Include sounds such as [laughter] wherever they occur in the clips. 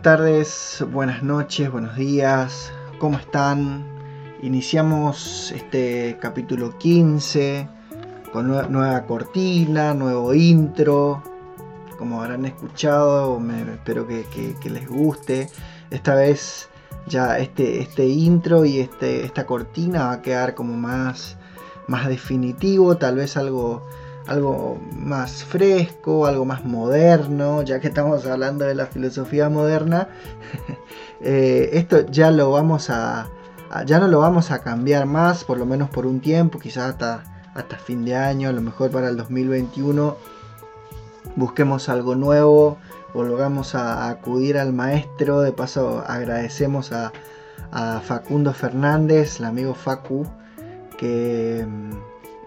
Buenas tardes, buenas noches, buenos días, ¿cómo están? Iniciamos este capítulo 15 con nueva cortina, nuevo intro. Como habrán escuchado, espero que, les guste. Esta vez ya este, este intro y este, esta cortina va a quedar como más, más definitivo, tal vez algo algo más fresco, algo más moderno, ya que estamos hablando de la filosofía moderna, [laughs] eh, esto ya lo vamos a, ya no lo vamos a cambiar más, por lo menos por un tiempo, quizás hasta, hasta fin de año, a lo mejor para el 2021 busquemos algo nuevo, volvamos a, acudir al maestro, de paso agradecemos a, a Facundo Fernández, el amigo Facu, que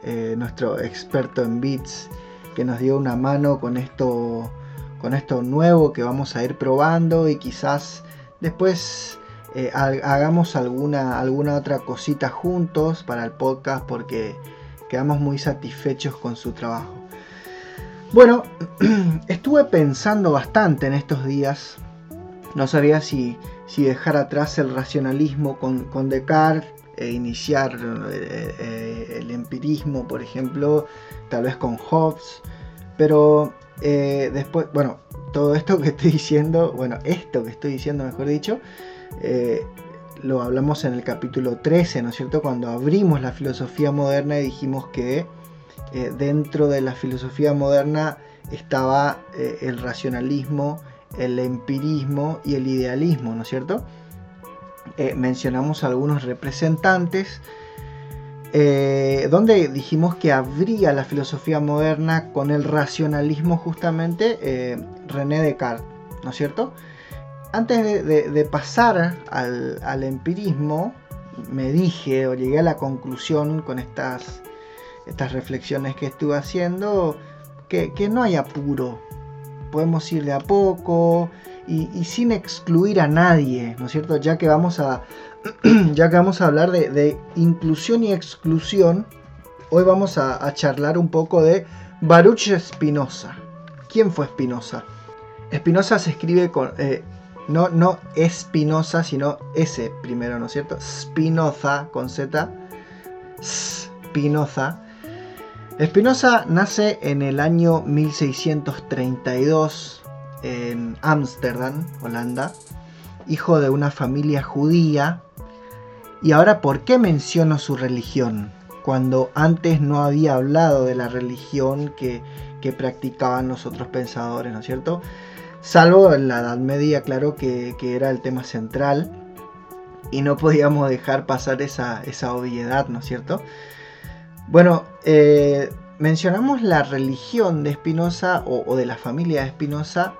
eh, nuestro experto en bits, que nos dio una mano con esto, con esto nuevo que vamos a ir probando y quizás después eh, hagamos alguna, alguna otra cosita juntos para el podcast porque quedamos muy satisfechos con su trabajo. Bueno, [clears throat] estuve pensando bastante en estos días. No sabía si, si dejar atrás el racionalismo con, con Descartes e iniciar eh, eh, el empirismo, por ejemplo, tal vez con Hobbes, pero eh, después, bueno, todo esto que estoy diciendo, bueno, esto que estoy diciendo, mejor dicho, lo hablamos en el capítulo 13, ¿no es cierto? Cuando abrimos la filosofía moderna y dijimos que dentro de la filosofía moderna estaba el racionalismo, el empirismo y el idealismo, ¿no es cierto? Eh, mencionamos algunos representantes, eh, donde dijimos que habría la filosofía moderna con el racionalismo justamente eh, René Descartes, ¿no es cierto? Antes de, pasar al, empirismo, me dije o llegué a la conclusión con estas, estas reflexiones que estuve haciendo, que, que no hay apuro, podemos ir de a poco, y, sin excluir a nadie, ¿no es cierto? Ya que vamos a, [clears throat] ya que vamos a hablar de, inclusión y exclusión, hoy vamos a, charlar un poco de Baruch Spinoza. ¿Quién fue Spinoza? Spinoza se escribe con, eh, no, no Espinosa, sino S primero, ¿no es cierto? Spinoza con Z. Spinoza. Spinoza nace en el año 1632 en Ámsterdam, Holanda, hijo de una familia judía. Y ahora, ¿por qué menciono su religión? Cuando antes no había hablado de la religión que, practicaban los otros pensadores, ¿no es cierto? Salvo en la Edad Media, claro, que, era el tema central. Y no podíamos dejar pasar esa, obviedad, ¿no es cierto? Bueno, eh, mencionamos la religión de Spinoza o, o, de la familia de Spinoza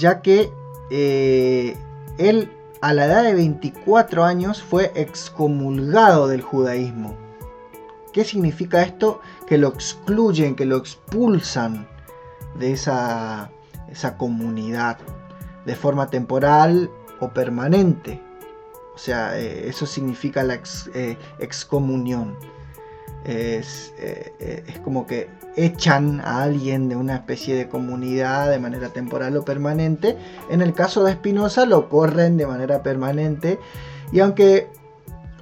ya que eh, él a la edad de 24 años fue excomulgado del judaísmo. ¿Qué significa esto? Que lo excluyen, que lo expulsan de esa, esa comunidad de forma temporal o permanente. O sea, eh, eso significa la eh, excomunión. Es, es como que echan a alguien de una especie de comunidad de manera temporal o permanente. En el caso de Spinoza lo corren de manera permanente. Y aunque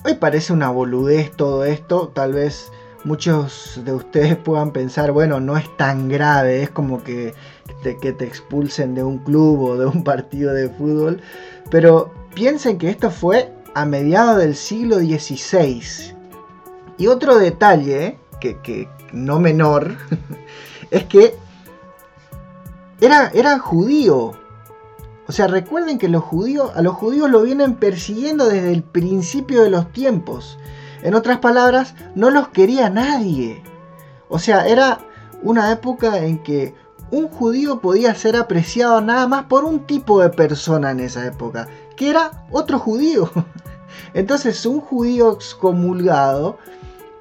hoy parece una boludez todo esto, tal vez muchos de ustedes [laughs] puedan pensar, bueno, no es tan grave, es como que te, que te expulsen de un club o de un [laughs] partido de fútbol. Pero piensen que esto fue a mediados del siglo XVI. Y otro detalle que, no menor, [laughs] es que era, era judío. O sea, recuerden que los judíos, a los judíos lo vienen persiguiendo desde el principio de los tiempos. En otras palabras, no los quería nadie. O sea, era una época en que un judío podía ser apreciado nada más por un tipo de persona en esa época, que era otro judío. [laughs] Entonces, un judío excomulgado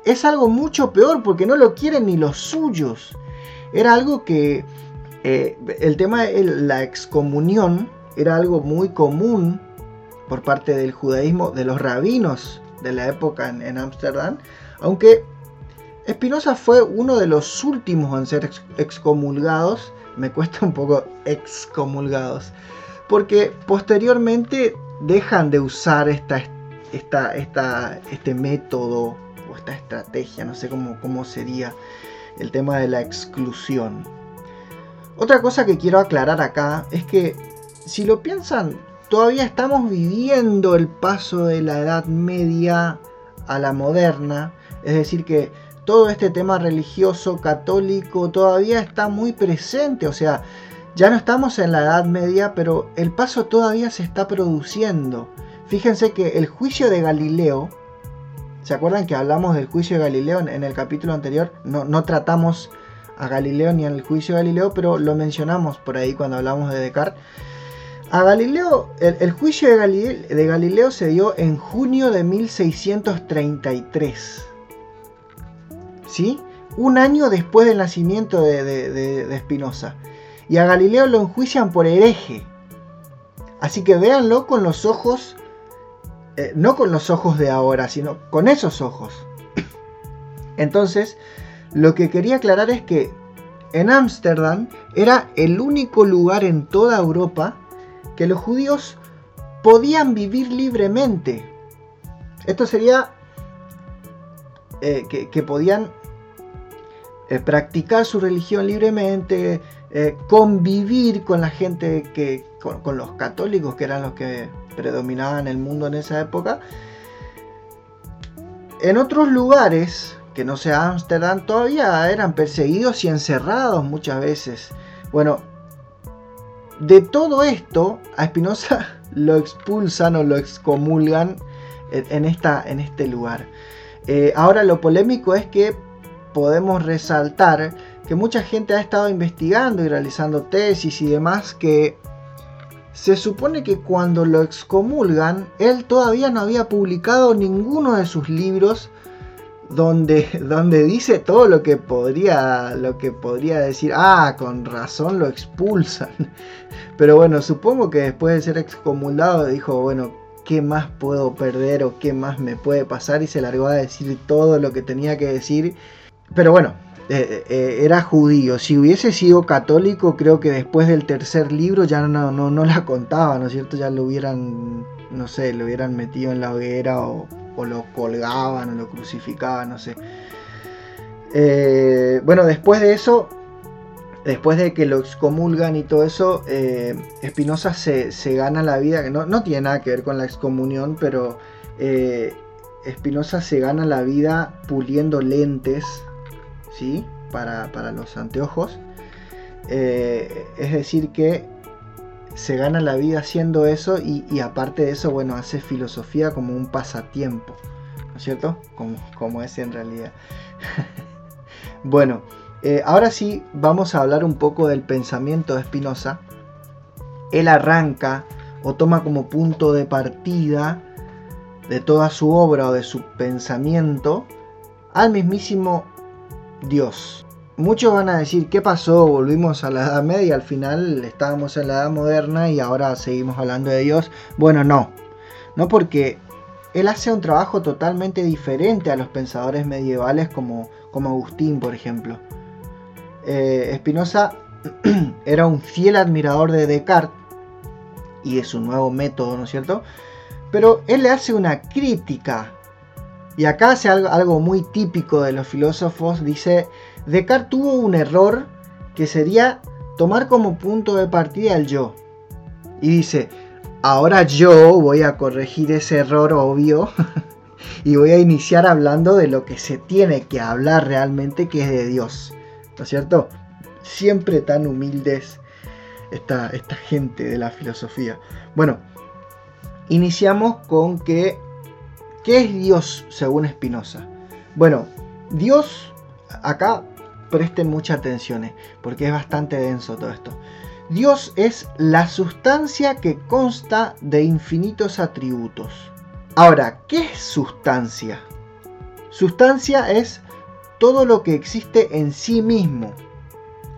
es algo mucho peor porque no lo quieren ni los suyos. Era algo que eh, el tema de la excomunión era algo muy común por parte del judaísmo, de los rabinos de la época en Ámsterdam, aunque Espinosa fue uno de los últimos en ser excomulgados, me cuesta un poco excomulgados, porque posteriormente dejan de usar esta, esta, este método esta estrategia, no sé cómo, cómo sería el tema de la exclusión. Otra cosa que quiero aclarar acá es que si lo piensan, todavía estamos viviendo el paso de la Edad Media a la moderna, es decir que todo este tema religioso católico todavía está muy presente, o sea, ya no estamos en la Edad Media, pero el paso todavía se está produciendo. Fíjense que el juicio de Galileo, ¿se acuerdan que hablamos del juicio de Galileo en, el capítulo anterior? No, no tratamos a Galileo ni al juicio de Galileo, pero lo mencionamos por ahí cuando hablamos de Descartes. A Galileo, el, juicio de Galileo, de se dio en junio de 1633. ¿Sí? Un año después del nacimiento de Spinoza. y a Galileo lo enjuician por hereje. Así que véanlo con los ojos, eh, no con los ojos de ahora, sino con esos ojos. Entonces, lo que quería aclarar es que en Ámsterdam era el único lugar en toda Europa que los judíos podían vivir libremente. Esto sería eh, que, podían eh, practicar su religión libremente, convivir con la gente que, con, los católicos que eran los que predominaban el mundo en esa época. En otros lugares, que no sea Ámsterdam, todavía eran perseguidos y encerrados muchas veces. Bueno, de todo esto, a Espinosa [laughs] lo expulsan o lo excomulgan en, esta, en este lugar. Eh, ahora lo polémico es que podemos resaltar que mucha gente ha estado investigando y realizando tesis y demás que se supone que cuando lo excomulgan, él todavía no había publicado ninguno de sus libros donde, [laughs] donde dice todo lo que podría lo que podría decir, ah, con razón lo expulsan. [laughs] Pero bueno, supongo que después de ser excomulgado dijo, bueno, ¿qué más puedo perder o qué más me puede pasar? Y se largó a decir todo lo que tenía que decir. Pero bueno, eh, eh, era judío. Si hubiese sido católico, creo que después del tercer libro ya no, no, no la contaba, ¿no es cierto? Ya lo hubieran, no sé, lo hubieran metido en la hoguera o lo colgaban o lo crucificaban, no sé. Eh, bueno, después de eso, después de que lo excomulgan y todo eso, Espinosa se, gana la vida, que no, tiene nada que ver con la excomunión, pero Espinosa se gana la vida puliendo lentes, ¿sí? Para, los anteojos. es decir, que se gana la vida haciendo eso y, aparte de eso, bueno, hace filosofía como un pasatiempo, ¿no es cierto? Como, como es en realidad. [laughs] bueno, eh, ahora sí vamos a hablar un poco del pensamiento de Spinoza. Él arranca o toma como punto de partida de toda su obra o de su pensamiento al mismísimo Dios, muchos van a decir, ¿qué pasó? Volvimos a la Edad Media, al final estábamos en la Edad Moderna y ahora seguimos hablando de Dios. Bueno, no, no porque él hace un trabajo totalmente diferente a los pensadores medievales como, como Agustín, por ejemplo. Eh, Spinoza [clears throat] era un fiel admirador de Descartes y de su nuevo método, ¿no es cierto? Pero él le hace una crítica. Y acá hace algo, algo muy típico de los filósofos, dice, Descartes tuvo un error que sería tomar como punto de partida el yo. Y dice, ahora yo voy a corregir ese error obvio [laughs] y voy a iniciar hablando de lo que se tiene que hablar realmente, que es de Dios. ¿No es cierto? Siempre tan humildes esta, esta gente de la filosofía. Bueno, iniciamos con que, ¿qué es Dios según Spinoza? Bueno, Dios acá presten mucha atención, eh, porque es bastante denso todo esto. Dios es la sustancia que consta de infinitos atributos. Ahora, ¿qué es sustancia? Sustancia es todo lo que existe en sí mismo.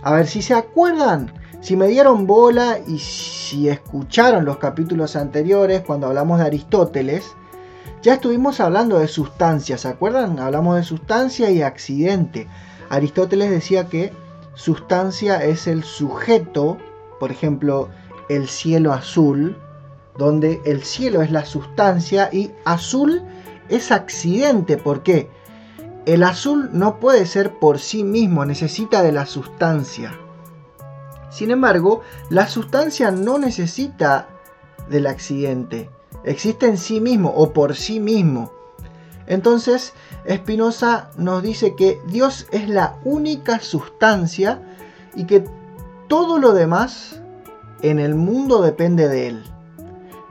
A ver si se acuerdan, si me dieron bola y si escucharon los capítulos anteriores cuando hablamos de Aristóteles, ya estuvimos hablando de sustancia, ¿se acuerdan? Hablamos de sustancia y accidente. Aristóteles decía que sustancia es el sujeto, por ejemplo, el cielo azul, donde el cielo es la sustancia y azul es accidente. ¿Por qué? El azul no puede ser por sí mismo, necesita de la sustancia. Sin embargo, la sustancia no necesita del accidente, existe en sí mismo o por sí mismo. Entonces, Spinoza nos dice que Dios es la única sustancia y que todo lo demás en el mundo depende de Él.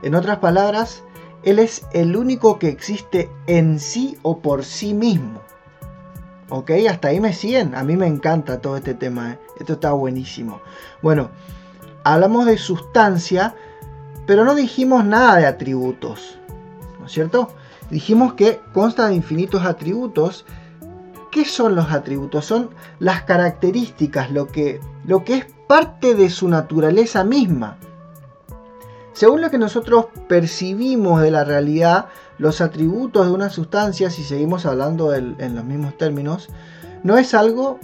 En otras palabras, Él es el único que existe en sí o por sí mismo. ¿Ok? Hasta ahí me siguen. A mí me encanta todo este tema. ¿eh? Esto está buenísimo. Bueno, hablamos de sustancia, pero no dijimos nada de atributos. ¿No es cierto? Dijimos que consta de infinitos atributos. ¿Qué son los atributos? Son las características, lo que, lo que es parte de su naturaleza misma. Según lo que nosotros percibimos de la realidad, los atributos de una sustancia, si seguimos hablando en los mismos términos, no es algo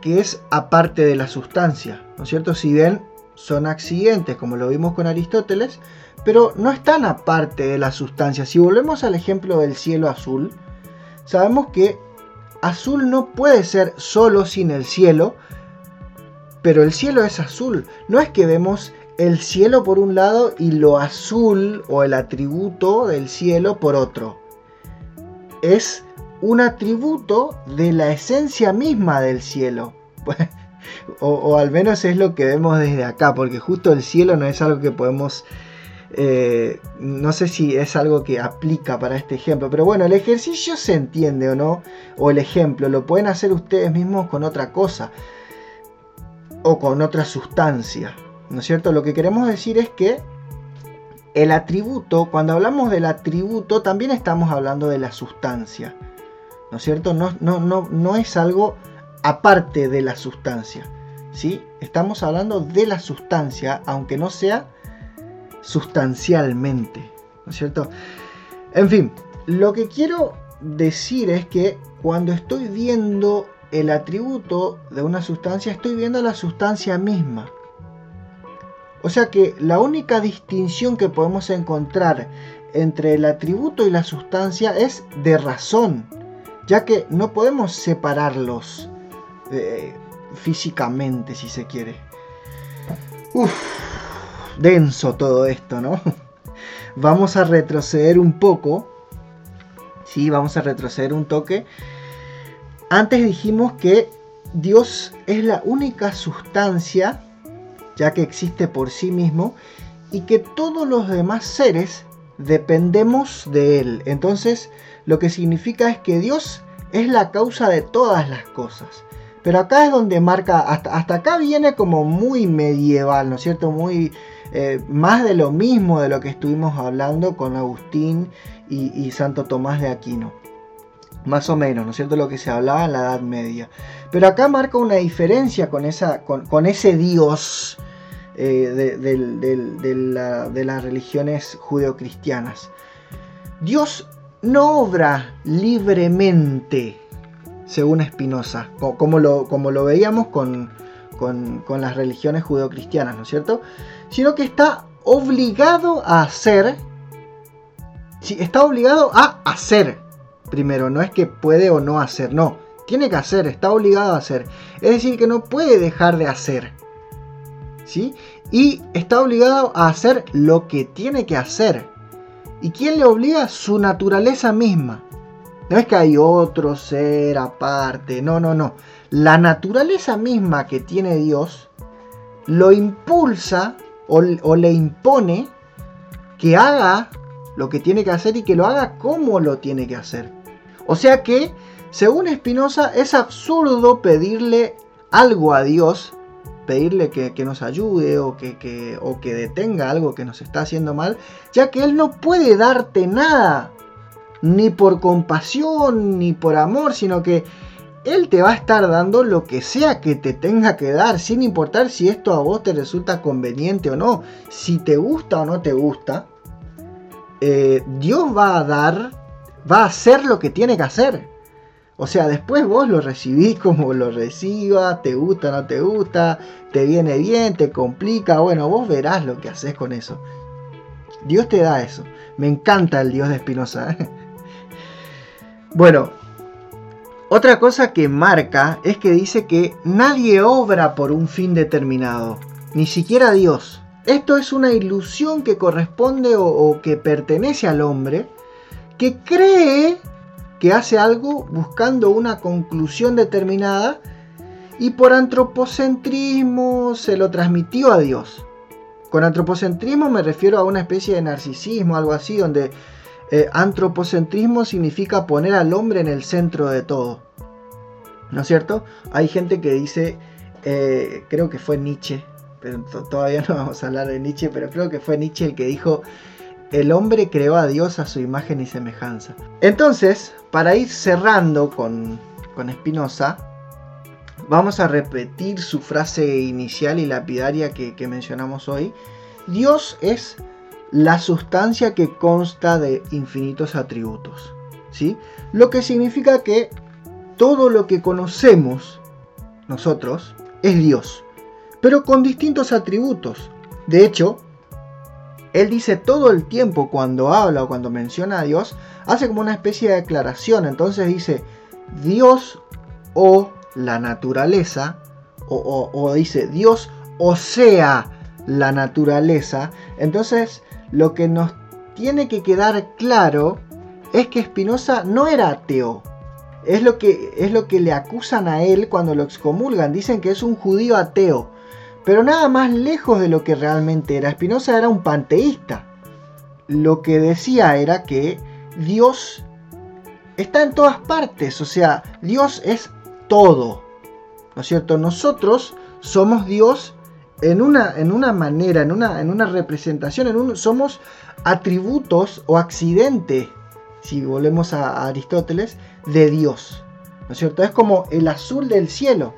que es aparte de la sustancia, ¿no es cierto? Si bien son accidentes, como lo vimos con Aristóteles, pero no están aparte de la sustancia. Si volvemos al ejemplo del cielo azul, sabemos que azul no puede ser solo sin el cielo, pero el cielo es azul. No es que vemos el cielo por un lado y lo azul o el atributo del cielo por otro. Es un atributo de la esencia misma del cielo. [laughs] o, al menos es lo que vemos desde acá, porque justo el cielo no es algo que podemos... Eh, no sé si es algo que aplica para este ejemplo, pero bueno, el ejercicio se entiende o no, o el ejemplo, lo pueden hacer ustedes mismos con otra cosa o con otra sustancia. ¿No es cierto? Lo que queremos decir es que el atributo, cuando hablamos del atributo, también estamos hablando de la sustancia. ¿No es cierto? No, no, no, no es algo aparte de la sustancia. ¿sí? Estamos hablando de la sustancia, aunque no sea sustancialmente. ¿No es cierto? En fin, lo que quiero decir es que cuando estoy viendo el atributo de una sustancia, estoy viendo la sustancia misma. O sea que la única distinción que podemos encontrar entre el atributo y la sustancia es de razón, ya que no podemos separarlos eh, físicamente, si se quiere. Uf, denso todo esto, ¿no? [laughs] Vamos a retroceder un poco. Sí, vamos a retroceder un toque. Antes dijimos que Dios es la única sustancia ya que existe por sí mismo, y que todos los demás seres dependemos de Él. Entonces, lo que significa es que Dios es la causa de todas las cosas. Pero acá es donde marca, hasta, hasta acá viene como muy medieval, ¿no es cierto? Muy eh, más de lo mismo de lo que estuvimos hablando con Agustín y, Santo Tomás de Aquino. Más o menos, ¿no es cierto? Lo que se hablaba en la Edad Media. Pero acá marca una diferencia con, esa, con, con ese Dios eh, de, las religiones judeocristianas. Dios no obra libremente, según Spinoza, como lo, como lo veíamos con, con, las religiones judeocristianas, ¿no es cierto? Sino que está obligado a hacer, sí, está obligado a hacer, primero, no es que puede o no hacer, no, tiene que hacer, está obligado a hacer. Es decir, que no puede dejar de hacer. Y está obligado a hacer lo que tiene que hacer. ¿Y quién le obliga? Su naturaleza misma. No es que hay otro ser aparte, no, no, no. La naturaleza misma que tiene Dios lo impulsa o, le impone que haga lo que tiene que hacer y que lo haga como lo tiene que hacer. O sea que, según Spinoza, es absurdo pedirle algo a Dios pedirle que, nos ayude o que, o que detenga algo que nos está haciendo mal, ya que Él no puede darte nada, ni por compasión, ni por amor, sino que Él te va a estar dando lo que sea que te tenga que dar, sin importar si esto a vos te resulta conveniente o no, si te gusta o no te gusta. Eh, Dios va a dar, va a hacer lo que tiene que hacer. O sea, después vos lo recibís [laughs] como lo recibas, te gusta, no te gusta, te viene bien, te complica, bueno, vos verás lo que haces con eso. Dios te da eso. Me encanta el Dios de Espinosa. ¿eh? Bueno, otra cosa que marca es que dice que nadie obra por un fin determinado, ni siquiera Dios. Esto es una ilusión que corresponde o, que pertenece al hombre, que cree que hace algo buscando una conclusión determinada y por antropocentrismo se lo transmitió a Dios. Con antropocentrismo me refiero a una especie de narcisismo, algo así, donde eh, antropocentrismo significa poner al hombre en el centro de todo. ¿No es cierto? Hay gente que dice, eh, creo que fue Nietzsche, pero todavía no vamos a hablar de Nietzsche, pero creo que fue Nietzsche el que dijo, el hombre creó a Dios a su imagen y semejanza. Entonces, para ir cerrando con, con Spinoza, vamos a repetir su frase inicial y lapidaria que, que mencionamos hoy. Dios es la sustancia que consta de infinitos atributos. ¿sí? Lo que significa que todo lo que conocemos nosotros es Dios pero con distintos atributos. De hecho, él dice todo el tiempo cuando habla o cuando menciona a Dios, hace como una especie de declaración. Entonces dice Dios o la naturaleza, o, dice Dios o sea la naturaleza. Entonces lo que nos tiene que quedar claro es que Spinoza no era ateo. Es lo, que, es lo que le acusan a él cuando lo excomulgan. Dicen que es un judío ateo pero nada más lejos de lo que realmente era. Spinoza era un panteísta. Lo que decía era que Dios está en todas partes, o sea, Dios es todo. ¿No es cierto? Nosotros somos Dios en una, en una manera, en una, en una representación, en un, somos atributos o accidentes, si volvemos a Aristóteles, de Dios. ¿No es cierto? Es como el azul del cielo.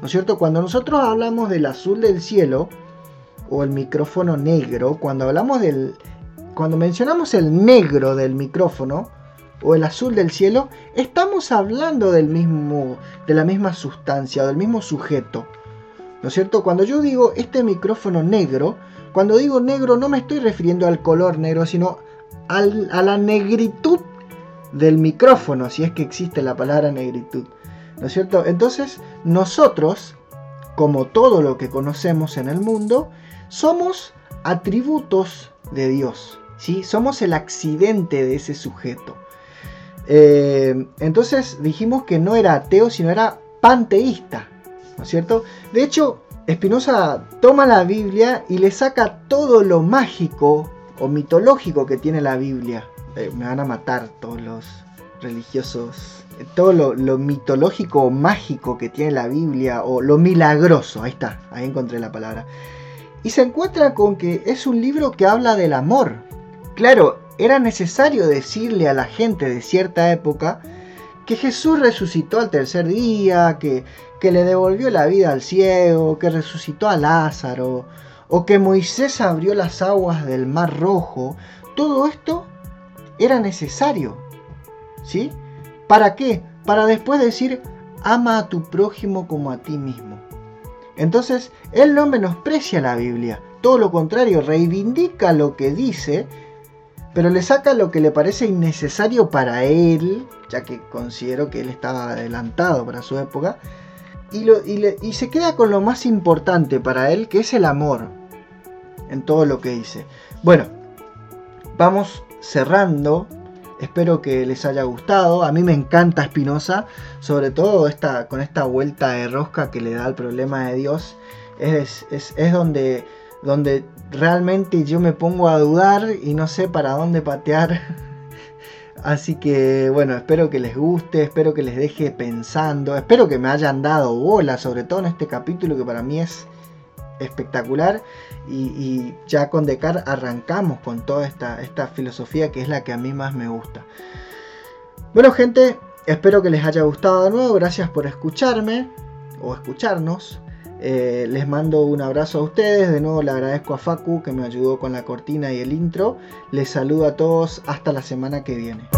¿No es cierto? Cuando nosotros hablamos del azul del cielo o el micrófono negro, cuando hablamos del cuando mencionamos el negro del micrófono o el azul del cielo, estamos hablando del mismo de la misma sustancia o del mismo sujeto. ¿No es cierto? Cuando yo digo este micrófono negro, cuando digo negro no me estoy refiriendo al color negro, sino a la negritud del micrófono, si es que existe la palabra negritud. ¿No es cierto? Entonces, nosotros, como todo lo que conocemos en el mundo, somos atributos de Dios. ¿sí? Somos el accidente de ese sujeto. Eh, entonces dijimos que no era ateo, sino era panteísta. ¿No es cierto? De hecho, Spinoza toma la Biblia y le saca todo lo mágico o mitológico que tiene la Biblia. Eh, me van a matar todos los religiosos todo lo, mitológico o mágico que tiene la Biblia, o lo milagroso, ahí está, ahí encontré la palabra. Y se encuentra con que es un libro que habla del amor. Claro, era necesario decirle a la gente de cierta época que Jesús resucitó al tercer día, que, que le devolvió la vida al ciego, que resucitó a Lázaro, o que Moisés abrió las aguas del Mar Rojo. Todo esto era necesario. ¿Sí? ¿Para qué? Para después decir, ama a tu prójimo como a ti mismo. Entonces, él no menosprecia la Biblia, todo lo contrario, reivindica lo que dice, pero le saca lo que le parece innecesario para él, ya que considero que él estaba adelantado para su época, y, se queda con lo más importante para él, que es el amor, en todo lo que dice. Bueno, vamos cerrando Espero que les haya gustado. A mí me encanta Spinoza, sobre todo esta, con esta vuelta de rosca que le da el problema de Dios. Es, donde, donde realmente yo me pongo a dudar y no sé para dónde patear. [laughs] Así que bueno, espero que les guste, espero que les deje pensando, espero que me hayan dado bola, sobre todo en este capítulo que para mí es espectacular y, ya con Descartes arrancamos con toda esta, esta filosofía que es la que a mí más me gusta. Bueno gente, espero que les haya gustado de nuevo, gracias por escucharme o escucharnos. Eh, les mando un abrazo a ustedes, de nuevo le agradezco a Facu que me ayudó con la cortina y el intro. Les saludo a todos, hasta la semana que viene.